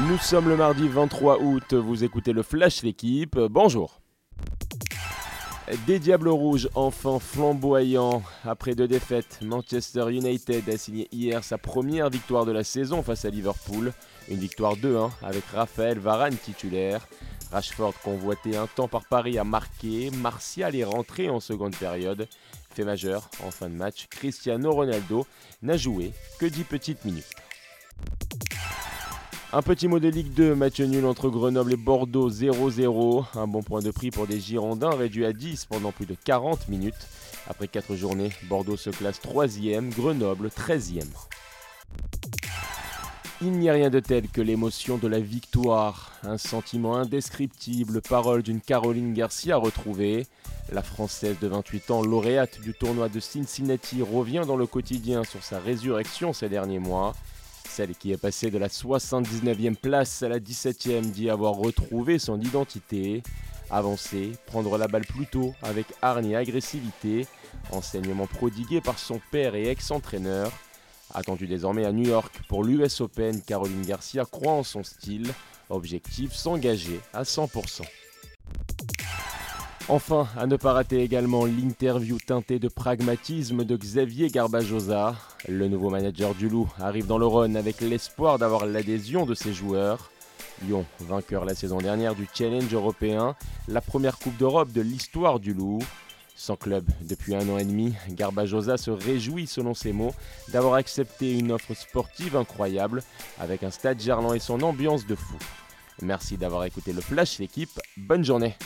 Nous sommes le mardi 23 août, vous écoutez le Flash L'équipe, bonjour. Des Diables Rouges, enfin flamboyants. Après deux défaites, Manchester United a signé hier sa première victoire de la saison face à Liverpool. Une victoire 2-1 avec Raphaël Varane titulaire. Rashford, convoité un temps par Paris, a marqué. Martial est rentré en seconde période. Fait majeur, en fin de match, Cristiano Ronaldo n'a joué que 10 petites minutes. Un petit mot de Ligue 2, match nul entre Grenoble et Bordeaux 0-0. Un bon point de prix pour des Girondins réduit à 10 pendant plus de 40 minutes. Après 4 journées, Bordeaux se classe 3e, Grenoble 13e. Il n'y a rien de tel que l'émotion de la victoire, un sentiment indescriptible, parole d'une Caroline Garcia retrouvée. La Française de 28 ans, lauréate du tournoi de Cincinnati, revient dans le quotidien sur sa résurrection ces derniers mois. Celle qui est passée de la 79e place à la 17e dit avoir retrouvé son identité. Avancer, prendre la balle plus tôt avec hargne et agressivité, enseignement prodigué par son père et ex-entraîneur. Attendu désormais à New York pour l'US Open, Caroline Garcia croit en son style. Objectif s'engager à 100%. Enfin, à ne pas rater également l'interview teintée de pragmatisme de Xavier Garbajosa. Le nouveau manager du Loup arrive dans le Rhône avec l'espoir d'avoir l'adhésion de ses joueurs. Lyon, vainqueur la saison dernière du Challenge européen, la première Coupe d'Europe de l'histoire du Loup. Sans club depuis un an et demi, Garbajosa se réjouit, selon ses mots, d'avoir accepté une offre sportive incroyable, avec un stade gerlant et son ambiance de fou. Merci d'avoir écouté le Flash l'équipe, bonne journée